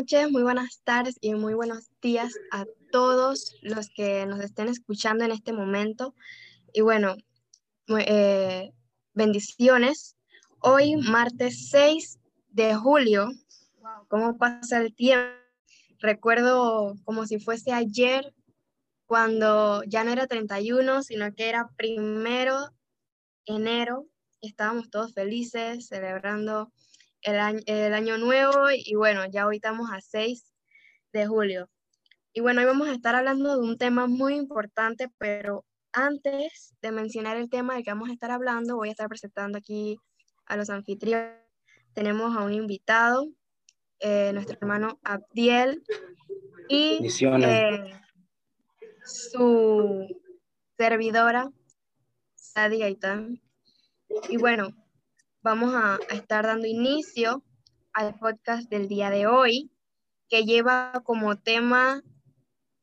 noches, muy buenas tardes y muy buenos días a todos los que nos estén escuchando en este momento. Y bueno, eh, bendiciones. Hoy, martes 6 de julio, ¿cómo pasa el tiempo? Recuerdo como si fuese ayer, cuando ya no era 31, sino que era primero enero. Estábamos todos felices, celebrando el año, el año nuevo y bueno, ya hoy estamos a 6 de julio. Y bueno, hoy vamos a estar hablando de un tema muy importante, pero antes de mencionar el tema del que vamos a estar hablando, voy a estar presentando aquí a los anfitriones. Tenemos a un invitado, eh, nuestro hermano Abdiel, y eh, su servidora, Sadi Gaitán. Y bueno, vamos a, estar dando inicio al podcast del día de hoy, que lleva como tema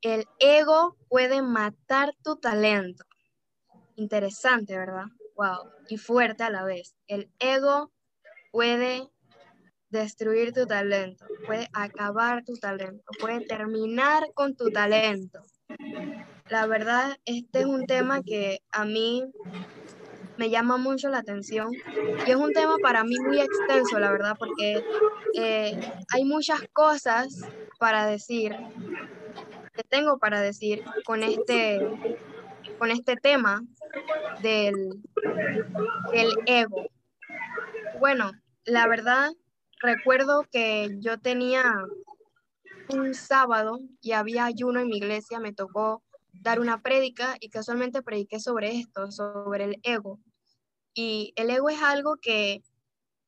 el ego puede matar tu talento. Interesante, ¿verdad? Wow. Y fuerte a la vez. El ego puede destruir tu talento, puede acabar tu talento, puede terminar con tu talento. La verdad, este es un tema que a mí me llama mucho la atención y es un tema para mí muy extenso, la verdad, porque eh, hay muchas cosas para decir, que tengo para decir con este, con este tema del, del ego. Bueno, la verdad, recuerdo que yo tenía un sábado y había ayuno en mi iglesia, me tocó dar una prédica y casualmente prediqué sobre esto, sobre el ego. Y el ego es algo que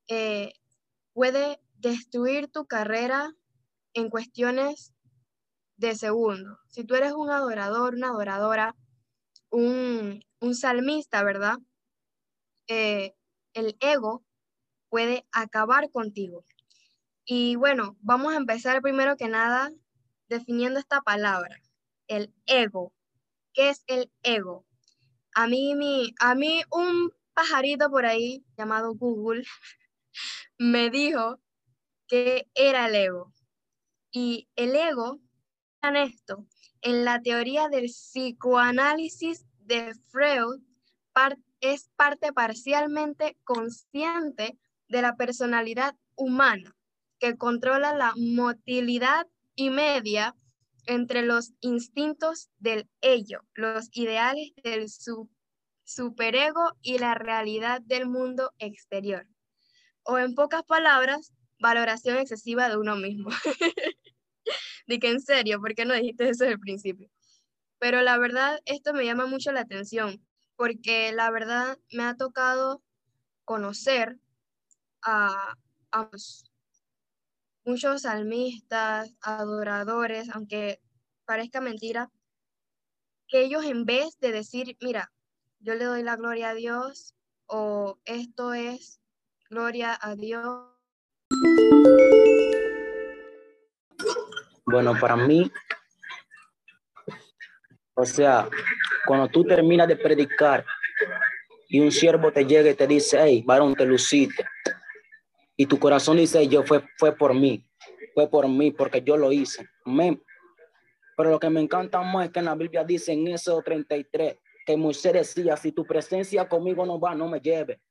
eh, puede destruir tu carrera en cuestiones de segundo. Si tú eres un adorador, una adoradora, un, salmista, ¿verdad? Eh, el ego puede acabar contigo. Y bueno, vamos a empezar primero que nada definiendo esta palabra, el ego. ¿Qué es el ego? A mí, mi, a mí un pajarito por ahí llamado Google me dijo que era el ego. Y el ego, en esto, en la teoría del psicoanálisis de Freud, es parte parcialmente consciente de la personalidad humana, que controla la motilidad y media entre los instintos del ello, los ideales del su superego y la realidad del mundo exterior. O en pocas palabras, valoración excesiva de uno mismo. Dije, en serio, ¿por qué no dijiste eso desde el principio? Pero la verdad, esto me llama mucho la atención, porque la verdad me ha tocado conocer a, a muchos salmistas, adoradores, aunque parezca mentira, que ellos en vez de decir, mira, yo le doy la gloria a Dios o esto es gloria a Dios. Bueno, para mí, o sea, cuando tú terminas de predicar y un siervo te llega y te dice, hey, varón, te luciste. Y tu corazón dice, yo fue, fue por mí, fue por mí, porque yo lo hice. Amén. Pero lo que me encanta más es que en la Biblia dice en eso 33, que Moisés decía, si tu presencia conmigo no va, no me lleve.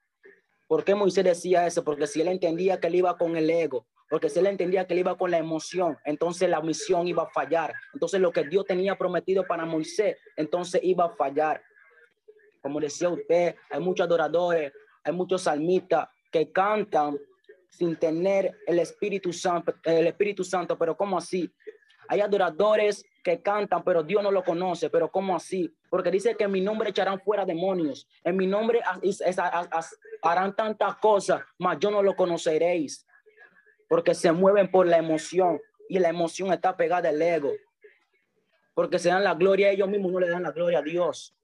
¿Por qué Moisés decía eso? Porque si él entendía que él iba con el ego, porque si él entendía que él iba con la emoción, entonces la misión iba a fallar. Entonces lo que Dios tenía prometido para Moisés, entonces iba a fallar. Como decía usted, hay muchos adoradores, hay muchos salmistas que cantan sin tener el Espíritu Santo, el Espíritu Santo, pero ¿cómo así? Hay adoradores que cantan, pero Dios no lo conoce. Pero ¿cómo así? Porque dice que en mi nombre echarán fuera demonios. En mi nombre harán tantas cosas, mas yo no lo conoceréis. Porque se mueven por la emoción y la emoción está pegada al ego. Porque se dan la gloria a ellos mismos, no le dan la gloria a Dios.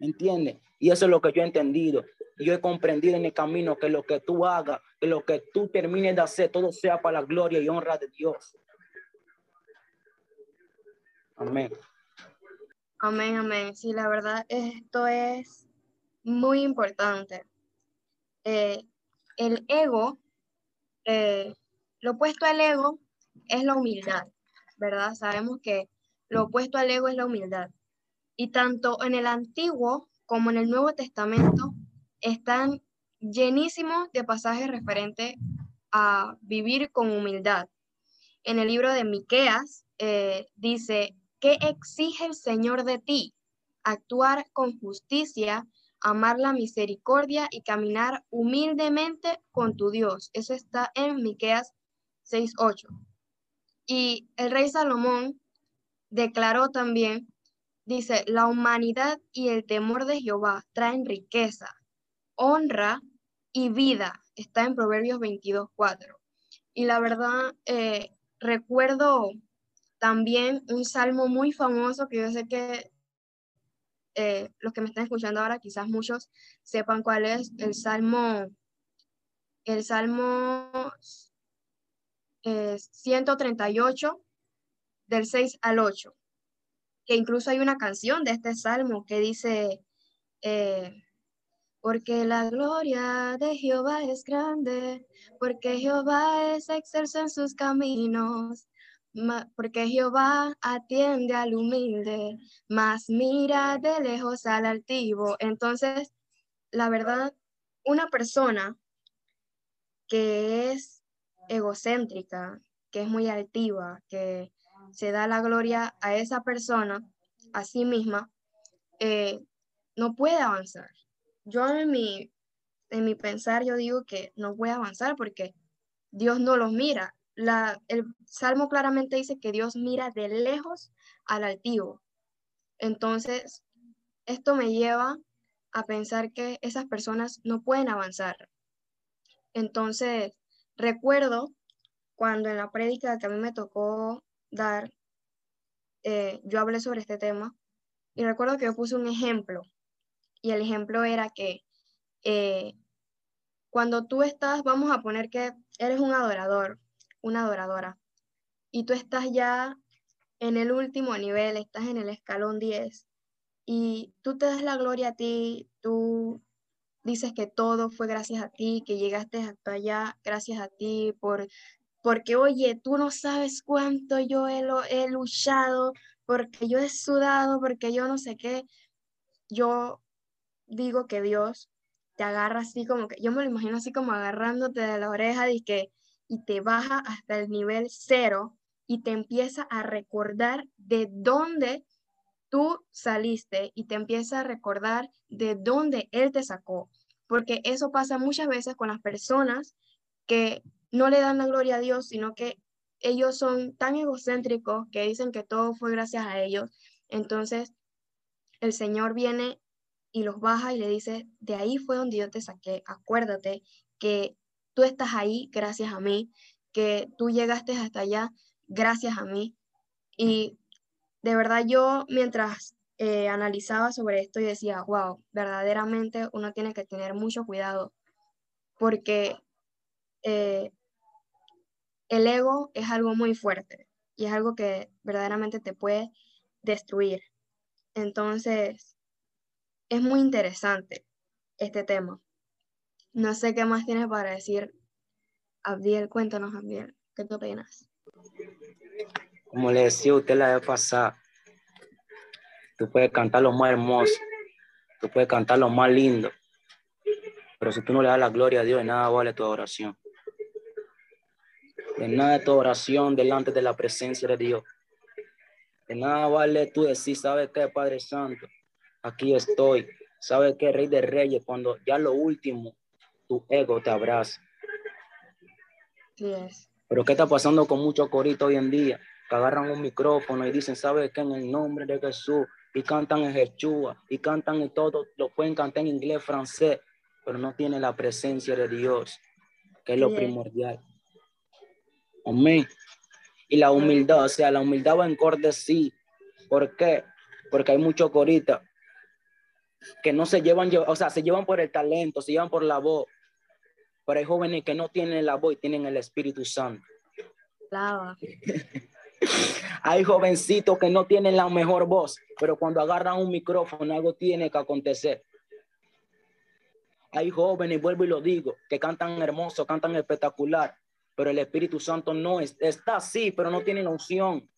¿Entiendes? Y eso es lo que yo he entendido. Yo he comprendido en el camino que lo que tú hagas, que lo que tú termines de hacer, todo sea para la gloria y honra de Dios. Amén. Amén, amén. Sí, la verdad, esto es muy importante. Eh, el ego, eh, lo opuesto al ego es la humildad, ¿verdad? Sabemos que lo opuesto al ego es la humildad. Y tanto en el Antiguo como en el Nuevo Testamento están llenísimos de pasajes referentes a vivir con humildad. En el libro de Miqueas eh, dice, ¿qué exige el Señor de ti? Actuar con justicia, amar la misericordia y caminar humildemente con tu Dios. Eso está en Miqueas 6:8. Y el rey Salomón declaró también, dice, la humanidad y el temor de Jehová traen riqueza, honra y vida. Está en Proverbios 22:4. Y la verdad, eh, recuerdo también un salmo muy famoso que yo sé que eh, los que me están escuchando ahora, quizás muchos sepan cuál es el salmo, el salmo 138 eh, del 6 al 8, que incluso hay una canción de este salmo que dice, eh, porque la gloria de Jehová es grande, porque Jehová es excelso en sus caminos, porque Jehová atiende al humilde, mas mira de lejos al altivo. Entonces, la verdad, una persona que es egocéntrica, que es muy altiva, que se da la gloria a esa persona, a sí misma, eh, no puede avanzar. Yo en mi, en mi pensar, yo digo que no puede avanzar porque Dios no los mira el Salmo claramente dice que Dios mira de lejos al altivo. Entonces, esto me lleva a pensar que esas personas no pueden avanzar. Entonces, recuerdo cuando en la prédica que a mí me tocó dar, eh, yo hablé sobre este tema y recuerdo que yo puse un ejemplo y el ejemplo era que eh, cuando tú estás, vamos a poner que eres un adorador una adoradora. Y tú estás ya en el último nivel, estás en el escalón 10 y tú te das la gloria a ti, tú dices que todo fue gracias a ti, que llegaste hasta allá gracias a ti, por, porque oye, tú no sabes cuánto yo he, he luchado, porque yo he sudado, porque yo no sé qué. Yo digo que Dios te agarra así como que, yo me lo imagino así como agarrándote de la oreja y que y te baja hasta el nivel cero y te empieza a recordar de dónde tú saliste y te empieza a recordar de dónde Él te sacó. Porque eso pasa muchas veces con las personas que no le dan la gloria a Dios, sino que ellos son tan egocéntricos que dicen que todo fue gracias a ellos. Entonces, el Señor viene y los baja y le dice, de ahí fue donde yo te saqué. Acuérdate que tú estás ahí gracias a mí, que tú llegaste hasta allá gracias a mí. Y de verdad yo mientras eh, analizaba sobre esto y decía, wow, verdaderamente uno tiene que tener mucho cuidado porque eh, el ego es algo muy fuerte y es algo que verdaderamente te puede destruir. Entonces, es muy interesante este tema. No sé qué más tienes para decir. Abdiel, cuéntanos, Abdiel, ¿qué te opinas? Como le decía usted la vez pasada, tú puedes cantar lo más hermoso, tú puedes cantar lo más lindo, pero si tú no le das la gloria a Dios, de nada vale tu oración. De nada tu oración delante de la presencia de Dios. De nada vale tú decir, ¿sabes qué, Padre Santo? Aquí estoy. ¿Sabes qué, Rey de Reyes? Cuando ya lo último tu ego te abraza. Pero ¿qué está pasando con muchos coritos hoy en día? Que agarran un micrófono y dicen, ¿sabes qué? En el nombre de Jesús. Y cantan en Jechúa. Y cantan en todo. Lo pueden cantar en inglés, francés. Pero no tienen la presencia de Dios, que es lo primordial. Amén. Y la humildad, o sea, la humildad va en corte sí. ¿Por qué? Porque hay muchos coritas que no se llevan, o sea, se llevan por el talento, se llevan por la voz, pero hay jóvenes que no tienen la voz y tienen el Espíritu Santo. hay jovencitos que no tienen la mejor voz, pero cuando agarran un micrófono algo tiene que acontecer. Hay jóvenes, vuelvo y lo digo, que cantan hermoso, cantan espectacular, pero el Espíritu Santo no es, está así, pero no tiene unción.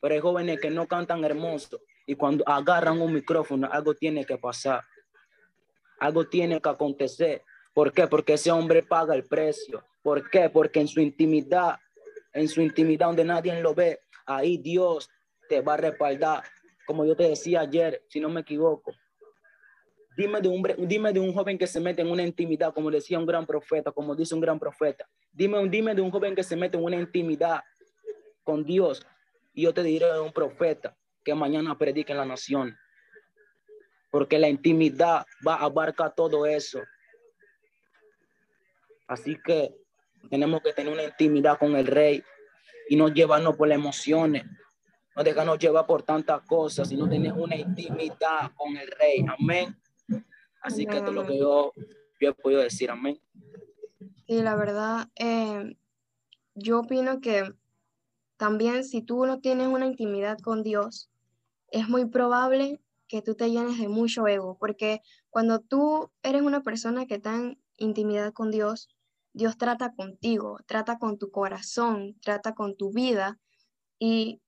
Pero hay jóvenes que no cantan hermoso y cuando agarran un micrófono, algo tiene que pasar. Algo tiene que acontecer. ¿Por qué? Porque ese hombre paga el precio. ¿Por qué? Porque en su intimidad, en su intimidad donde nadie lo ve, ahí Dios te va a respaldar. Como yo te decía ayer, si no me equivoco. Dime de, un, dime de un joven que se mete en una intimidad, como decía un gran profeta, como dice un gran profeta. Dime, dime de un joven que se mete en una intimidad con Dios. Y yo te diré de un profeta que mañana predique en la nación. Porque la intimidad va a abarcar todo eso. Así que tenemos que tener una intimidad con el rey y no llevarnos por las emociones. No dejarnos llevar por tantas cosas, sino tener una intimidad con el rey. Amén. Así que esto es lo que yo, yo he podido decir. Amén. Sí, la verdad, eh, yo opino que también si tú no tienes una intimidad con Dios, es muy probable que tú te llenes de mucho ego, porque cuando tú eres una persona que está en intimidad con Dios, Dios trata contigo, trata con tu corazón, trata con tu vida y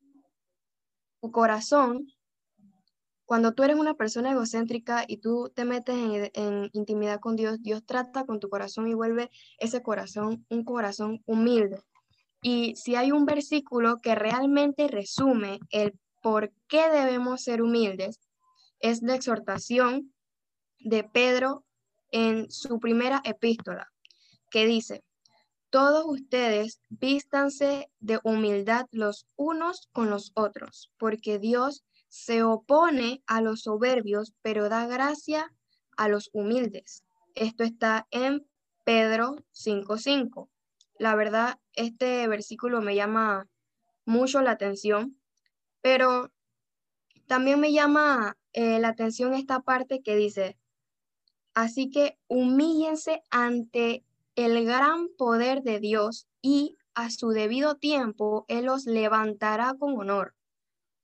tu corazón, cuando tú eres una persona egocéntrica y tú te metes en, en, intimidad con Dios, Dios trata con tu corazón y vuelve ese corazón un corazón humilde. Y si hay un versículo que realmente resume el por qué debemos ser humildes, es la exhortación de Pedro en su primera epístola, que dice, todos ustedes vístanse de humildad los unos con los otros, porque Dios se opone a los soberbios, pero da gracia a los humildes. Esto está en Pedro 5.5. La verdad, este versículo me llama mucho la atención pero también me llama eh, la atención esta parte que dice, así que humíllense ante el gran poder de Dios y a su debido tiempo Él los levantará con honor.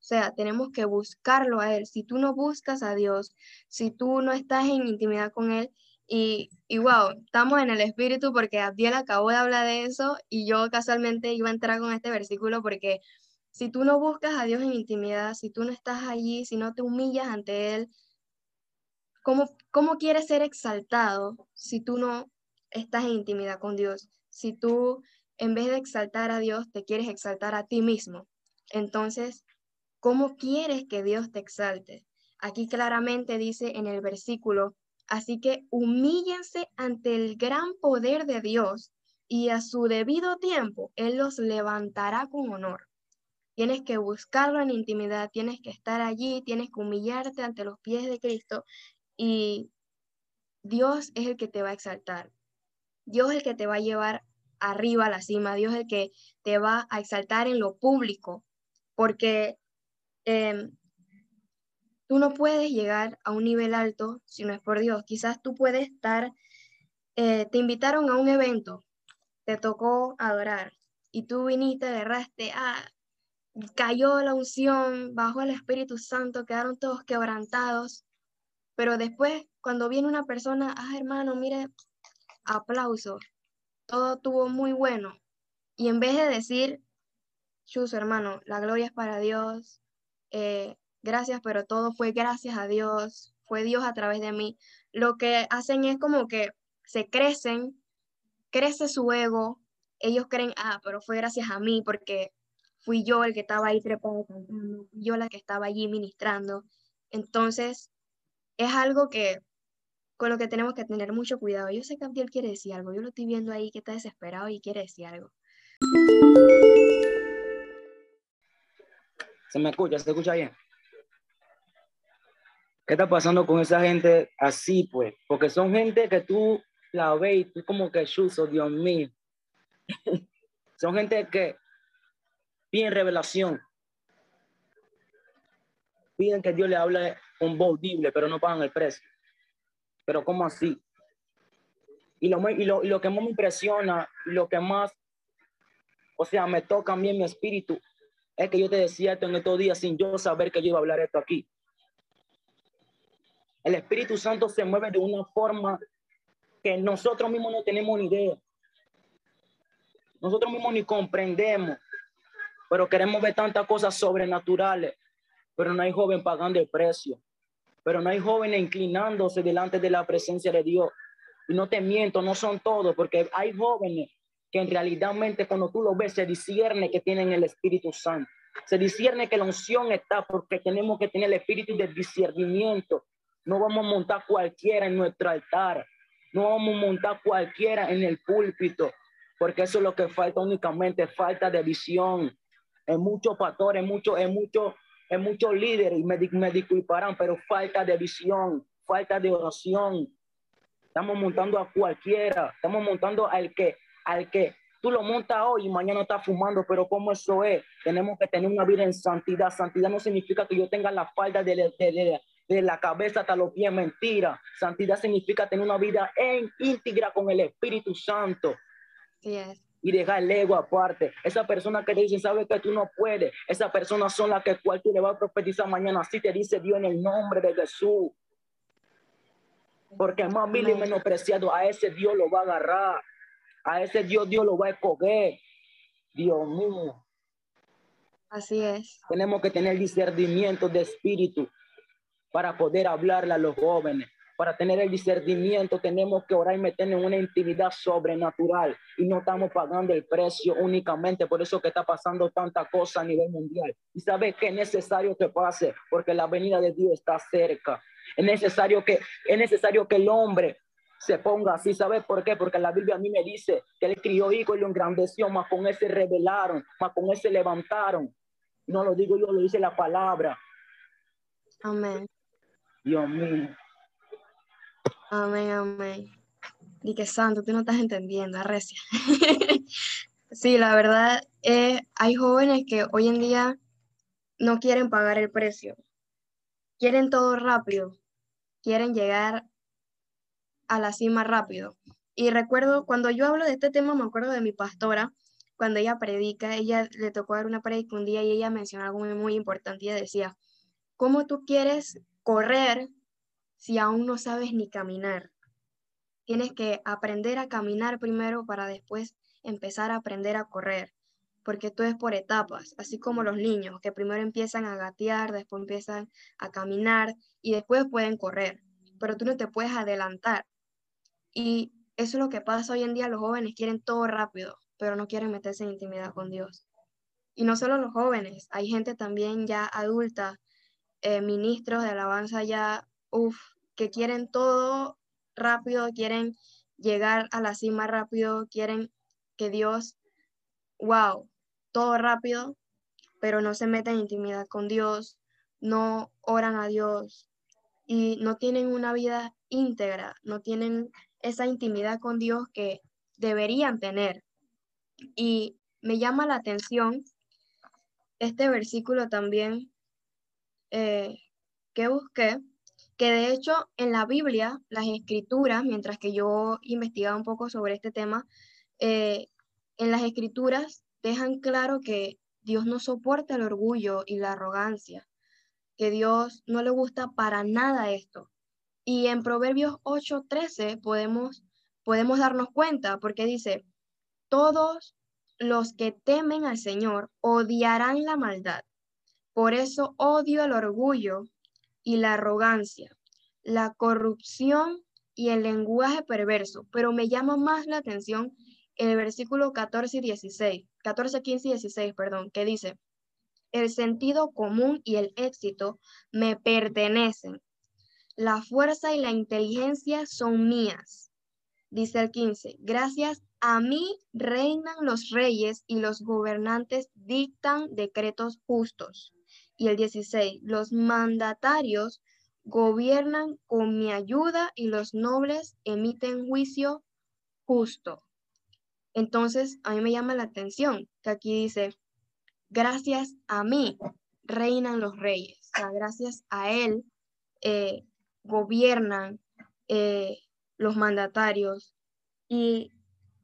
O sea, tenemos que buscarlo a Él. Si tú no buscas a Dios, si tú no estás en intimidad con Él, y, y wow, estamos en el Espíritu porque Abdiel acabó de hablar de eso y yo casualmente iba a entrar con este versículo porque si tú no buscas a Dios en intimidad, si tú no estás allí, si no te humillas ante Él, ¿cómo, cómo quieres ser exaltado si tú no estás en intimidad con Dios? Si tú, en vez de exaltar a Dios, te quieres exaltar a ti mismo. Entonces, ¿cómo quieres que Dios te exalte? Aquí claramente dice en el versículo, así que humíllense ante el gran poder de Dios y a su debido tiempo Él los levantará con honor. Tienes que buscarlo en intimidad, tienes que estar allí, tienes que humillarte ante los pies de Cristo y Dios es el que te va a exaltar. Dios es el que te va a llevar arriba a la cima. Dios es el que te va a exaltar en lo público, porque em, tú no puedes llegar a un nivel alto si no es por Dios. Quizás tú puedes estar, eh, te invitaron a un evento, te tocó adorar y tú viniste, agarraste, ah, cayó la unción, bajó el Espíritu Santo, quedaron todos quebrantados. Pero después, cuando viene una persona, ah, hermano, mire, aplauso, todo tuvo muy bueno. Y en vez de decir, chus, hermano, la gloria es para Dios, eh, gracias, pero todo fue gracias a Dios, fue Dios a través de mí, lo que hacen es como que se crecen, crece su ego, ellos creen, ah, pero fue gracias a mí porque fui yo el que estaba ahí trepado cantando, yo la que estaba allí ministrando. Entonces, es algo que con lo que tenemos que tener mucho cuidado. Yo sé que Abdiel quiere decir algo, yo lo estoy viendo ahí que está desesperado y quiere decir algo. ¿Se me escucha? ¿Se escucha bien? ¿Qué está pasando con esa gente así, pues? Porque son gente que tú la ves y tú como que chuzo, Dios mío. son gente que piden revelación. Piden que Dios le hable un audible, pero no pagan el precio. Pero ¿cómo así? Y lo, y lo, y lo que más me impresiona, lo que más, o sea, me toca a mí en mi espíritu, es que yo te decía esto en estos días sin yo saber que yo iba a hablar esto aquí. El Espíritu Santo se mueve de una forma que nosotros mismos no tenemos ni idea. Nosotros mismos ni comprendemos, pero queremos ver tantas cosas sobrenaturales, pero no hay joven pagando el precio, pero no hay jóvenes inclinándose delante de la presencia de Dios. Y no te miento, no son todos, porque hay jóvenes que en realidad cuando tú lo ves se discierne que tienen el Espíritu Santo. Se discierne que la unción está porque tenemos que tener el espíritu de discernimiento. No vamos a montar cualquiera en nuestro altar. No vamos a montar cualquiera en el púlpito, porque eso es lo que falta únicamente, falta de visión. En muchos pastores, en muchos, en muchos, en muchos líderes, y me, me disculparán, pero falta de visión, falta de oración. Estamos montando a cualquiera, estamos montando al que, al que tú lo montas hoy y mañana está fumando, pero ¿cómo eso es? Tenemos que tener una vida en santidad. Santidad no significa que yo tenga la falda de, de, de la cabeza hasta los pies, mentira. Santidad significa tener una vida en íntegra con el Espíritu Santo. Y dejar el ego aparte. Esa persona que te dice, sabe que tú no puedes. Esa persona son las que cual tú le vas a profetizar mañana. Así te dice Dios en el nombre de Jesús. Porque más vil y menospreciado, a ese Dios lo va a agarrar. A ese Dios, Dios lo va a escoger. Dios mío. Así es. Tenemos que tener discernimiento de espíritu para poder hablarle a los jóvenes. Para tener el discernimiento tenemos que orar y meternos en una intimidad sobrenatural y no estamos pagando el precio únicamente. Por eso que está pasando tanta cosa a nivel mundial. Y sabes que es necesario que pase porque la venida de Dios está cerca. Es necesario que, es necesario que el hombre se ponga así. ¿Sabes por qué? Porque la Biblia a mí me dice que él crió hijo y lo engrandeció, más con ese rebelaron, más con ese levantaron. No lo digo yo, lo dice la palabra. Amén. Dios mío. Amén, amén. Y que santo, tú no estás entendiendo, arrecia. sí, la verdad, eh, hay jóvenes que hoy en día no quieren pagar el precio. Quieren todo rápido. Quieren llegar a la cima rápido. Y recuerdo, cuando yo hablo de este tema, me acuerdo de mi pastora, cuando ella predica, ella le tocó dar una predica un día y ella mencionó algo muy, muy importante. Ella decía, ¿cómo tú quieres correr si aún no sabes ni caminar? Tienes que aprender a caminar primero para después empezar a aprender a correr, porque todo es por etapas, así como los niños que primero empiezan a gatear, después empiezan a caminar y después pueden correr, pero tú no te puedes adelantar. Y eso es lo que pasa hoy en día, los jóvenes quieren todo rápido, pero no quieren meterse en intimidad con Dios. Y no solo los jóvenes, hay gente también ya adulta, eh, ministros de alabanza ya, uff, que quieren todo rápido, quieren llegar a la cima rápido, quieren que Dios, wow, todo rápido, pero no se meten en intimidad con Dios, no oran a Dios y no tienen una vida íntegra, no tienen esa intimidad con Dios que deberían tener. Y me llama la atención este versículo también eh, que busqué, que de hecho en la Biblia, las escrituras, mientras que yo investigaba un poco sobre este tema, eh, en las escrituras dejan claro que Dios no soporta el orgullo y la arrogancia, que Dios no le gusta para nada esto. Y en Proverbios 8:13 podemos, podemos darnos cuenta, porque dice, todos los que temen al Señor odiarán la maldad. Por eso odio el orgullo y la arrogancia, la corrupción y el lenguaje perverso. Pero me llama más la atención el versículo 14 y 16, 14, 15 y 16, perdón, que dice, el sentido común y el éxito me pertenecen la fuerza y la inteligencia son mías. Dice el 15, gracias a mí reinan los reyes y los gobernantes dictan decretos justos. Y el 16, los mandatarios gobiernan con mi ayuda y los nobles emiten juicio justo. Entonces, a mí me llama la atención que aquí dice, gracias a mí reinan los reyes, gracias a él eh, gobiernan eh, los mandatarios y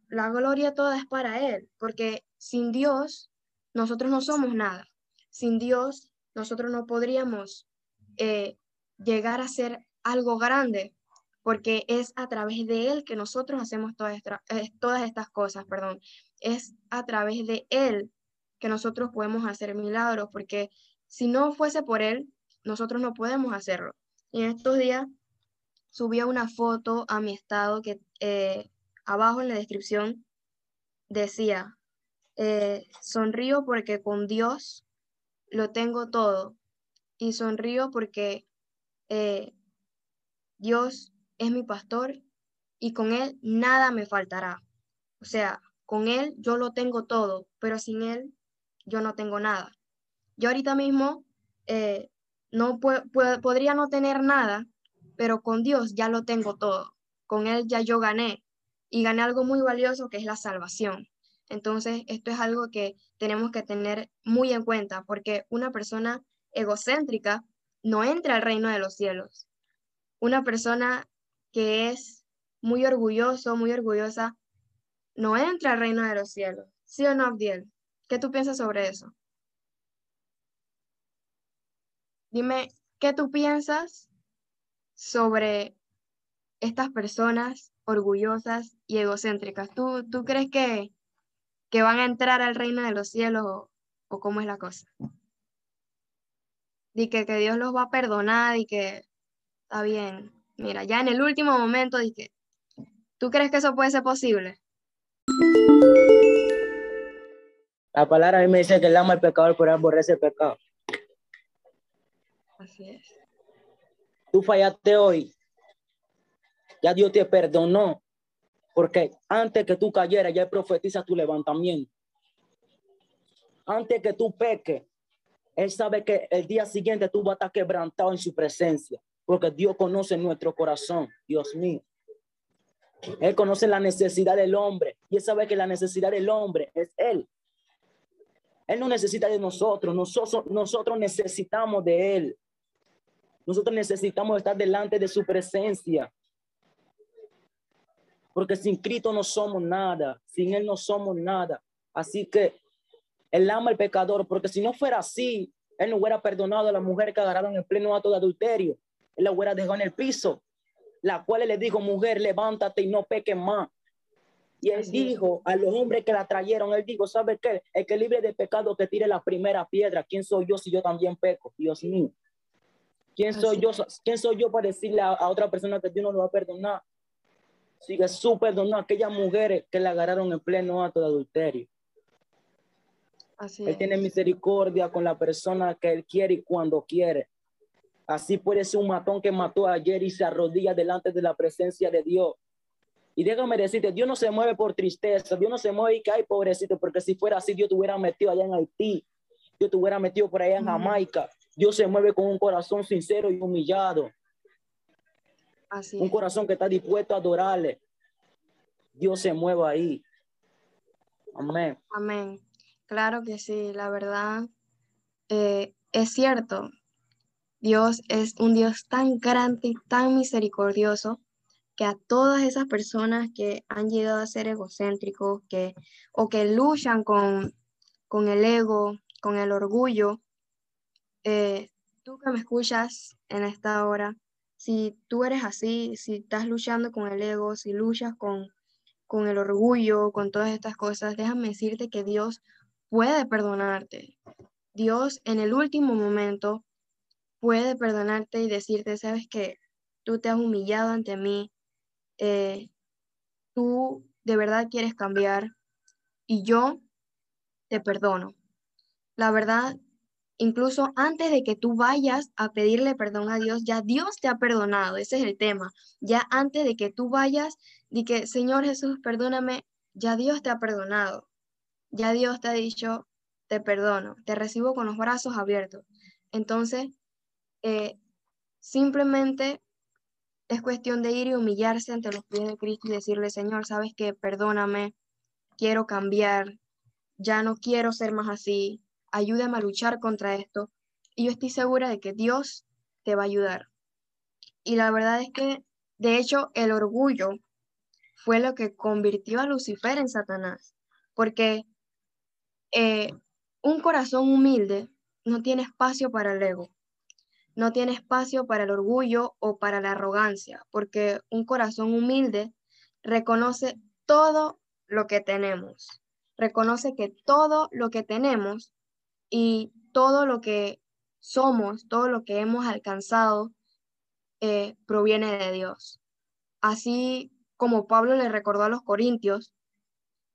la gloria toda es para Él, porque sin Dios nosotros no somos nada. Sin Dios nosotros no podríamos eh, llegar a ser algo grande, porque es a través de Él que nosotros hacemos todas, eh, todas estas cosas, perdón. es a través de Él que nosotros podemos hacer milagros, porque si no fuese por Él, nosotros no podemos hacerlo. Y en estos días subí una foto a mi estado que eh, abajo en la descripción decía, eh, sonrío porque con Dios lo tengo todo y sonrío porque eh, Dios es mi pastor y con Él nada me faltará. O sea, con Él yo lo tengo todo, pero sin Él yo no tengo nada. Yo ahorita mismo eh, no podría no tener nada, pero con Dios ya lo tengo todo. Con Él ya yo gané y gané algo muy valioso que es la salvación. Entonces, esto es algo que tenemos que tener muy en cuenta porque una persona egocéntrica no entra al reino de los cielos. Una persona que es muy orgulloso, muy orgullosa, no entra al reino de los cielos. ¿Sí o no, Abdiel? ¿Qué tú piensas sobre eso? Dime, ¿qué tú piensas sobre estas personas orgullosas y egocéntricas? ¿Tú, tú crees que, que van a entrar al reino de los cielos o, o cómo es la cosa? Y que, que Dios los va a perdonar y que está bien. Mira, ya en el último momento dije, ¿tú crees que eso puede ser posible? La palabra a mí me dice que el ama al pecador por aborrecer el pecado. Así es. Tú fallaste hoy. Ya Dios te perdonó. Porque antes que tú cayeras, ya profetiza tu levantamiento. Antes que tú peques, Él sabe que el día siguiente tú vas a estar quebrantado en su presencia. Porque Dios conoce nuestro corazón. Dios mío. Él conoce la necesidad del hombre y él sabe que la necesidad del hombre es Él. Él no necesita de nosotros, nosotros, nosotros necesitamos de Él. Nosotros necesitamos estar delante de su presencia. Porque sin Cristo no somos nada, sin Él no somos nada. Así que Él ama al pecador, porque si no fuera así, Él no hubiera perdonado a la mujer que agarraron en pleno acto de adulterio. Él la hubiera dejado en el piso la cual le dijo, mujer, levántate y no peques más. Y él dijo a los hombres que la trajeron, él dijo, ¿sabe qué? El que libre de pecado que tire la primera piedra. ¿Quién soy yo si yo también peco? Dios mío. ¿Quién soy yo? ¿Quién soy yo para decirle a, otra persona que Dios no lo va a perdonar? Jesús perdonó a aquellas mujeres que la agarraron en pleno acto de adulterio. él tiene misericordia con la persona que él quiere y cuando quiere. Así puede ser un matón que mató ayer y se arrodilla delante de la presencia de Dios. Y déjame decirte, Dios no se mueve por tristeza, Dios no se mueve y que hay pobrecito, porque si fuera así, Dios te hubiera metido allá en Haití, Dios te hubiera metido por allá en Jamaica. Dios se mueve con un corazón sincero y humillado. Así un corazón que está dispuesto a adorarle. Dios se mueve ahí. Amén. Amén. Claro que sí, la verdad eh, es cierto. Dios es un Dios tan grande y tan misericordioso que a todas esas personas que han llegado a ser egocéntricos que, o que luchan con, con el ego, con el orgullo, eh, tú que me escuchas en esta hora, si tú eres así, si estás luchando con el ego, si luchas con, con el orgullo, con todas estas cosas, déjame decirte que Dios puede perdonarte. Dios en el último momento puede perdonarte y decirte, sabes que tú te has humillado ante mí, eh, tú de verdad quieres cambiar y yo te perdono. La verdad, incluso antes de que tú vayas a pedirle perdón a Dios, ya Dios te ha perdonado, ese es el tema. Ya antes de que tú vayas, di que, Señor Jesús, perdóname, ya Dios te ha perdonado. Ya Dios te ha dicho, te perdono, te recibo con los brazos abiertos. Entonces, eh, simplemente es cuestión de ir y humillarse ante los pies de Cristo y decirle, Señor, sabes que perdóname, quiero cambiar, ya no quiero ser más así, ayúdame a luchar contra esto. Y yo estoy segura de que Dios te va a ayudar. Y la verdad es que, de hecho, el orgullo fue lo que convirtió a Lucifer en Satanás, porque eh, un corazón humilde no tiene espacio para el ego no tiene espacio para el orgullo o para la arrogancia, porque un corazón humilde reconoce todo lo que tenemos. reconoce que todo lo que tenemos y todo lo que somos, todo lo que hemos alcanzado, eh, proviene de Dios. Así como Pablo le recordó a los corintios,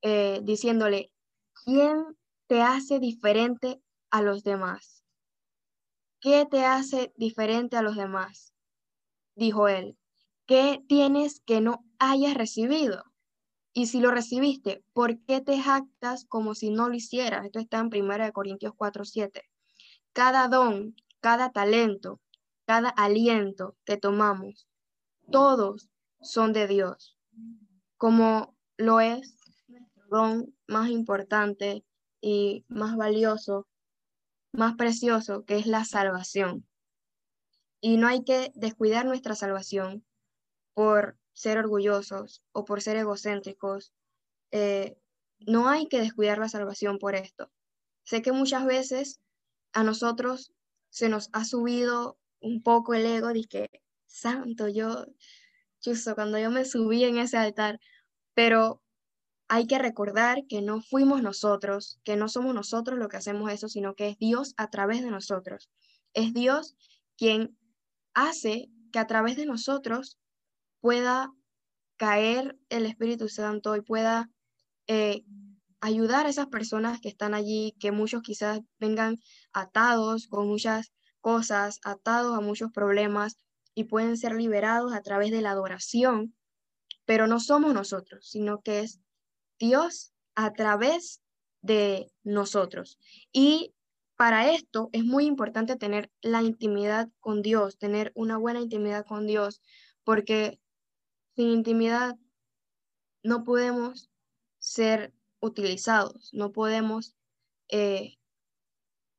eh, diciéndole, ¿quién te hace diferente a los demás? ¿Qué te hace diferente a los demás? Dijo él, ¿qué tienes que no hayas recibido? Y si lo recibiste, ¿por qué te jactas como si no lo hicieras? Esto está en 1 Corintios 4, 7. Cada don, cada talento, cada aliento que tomamos, todos son de Dios, como lo es nuestro don más importante y más valioso, más precioso, que es la salvación. Y no hay que descuidar nuestra salvación por ser orgullosos o por ser egocéntricos. Eh, no hay que descuidar la salvación por esto. Sé que muchas veces a nosotros se nos ha subido un poco el ego de que, santo, yo, justo cuando yo me subí en ese altar, pero hay que recordar que no fuimos nosotros, que no somos nosotros lo que hacemos eso, sino que es Dios a través de nosotros. Es Dios quien hace que a través de nosotros pueda caer el Espíritu Santo y pueda eh, ayudar a esas personas que están allí, que muchos quizás vengan atados con muchas cosas, atados a muchos problemas y pueden ser liberados a través de la adoración, pero no somos nosotros, sino que es Dios a través de nosotros. Y para esto es muy importante tener la intimidad con Dios, tener una buena intimidad con Dios, porque sin intimidad no podemos ser utilizados, no podemos eh,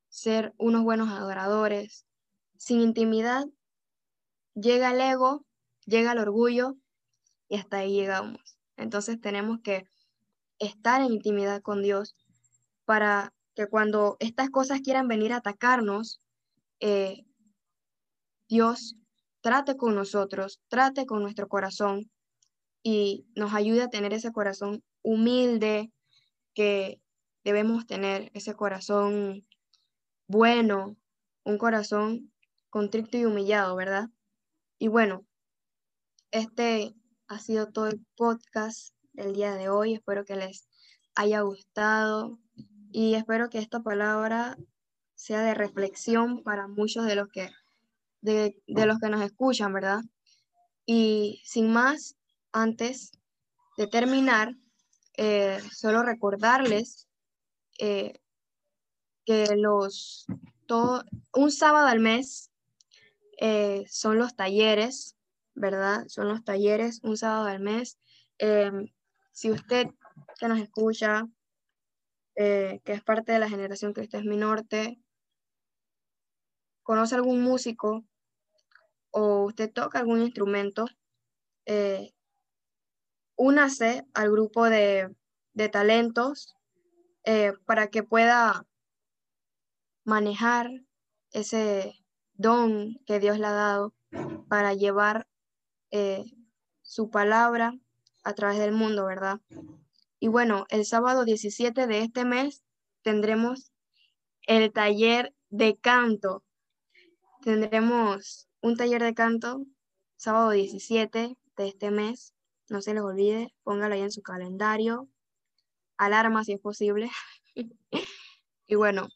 ser unos buenos adoradores. Sin intimidad llega el ego, llega el orgullo y hasta ahí llegamos. Entonces tenemos que estar en intimidad con Dios para que cuando estas cosas quieran venir a atacarnos, eh, Dios trate con nosotros, trate con nuestro corazón y nos ayude a tener ese corazón humilde que debemos tener, ese corazón bueno, un corazón contrito y humillado, ¿verdad? Y bueno, este ha sido todo el podcast del día de hoy. Espero que les haya gustado y espero que esta palabra sea de reflexión para muchos de los que de, los que nos escuchan, ¿verdad? Y sin más, antes de terminar, eh, solo recordarles eh, que los, todo, un sábado al mes eh, son los talleres, ¿verdad? Son los talleres, un sábado al mes. Si usted que nos escucha, que es parte de la generación que usted es mi norte, conoce algún músico o usted toca algún instrumento, eh, únase al grupo de, talentos eh, para que pueda manejar ese don que Dios le ha dado para llevar eh, su palabra a través del mundo, ¿verdad? Y bueno, el sábado 17 de este mes tendremos el taller de canto. Tendremos un taller de canto, sábado 17 de este mes. No se les olvide, póngalo ahí en su calendario. Alarma si es posible. y bueno,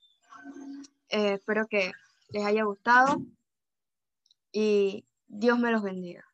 eh, espero que les haya gustado y Dios me los bendiga.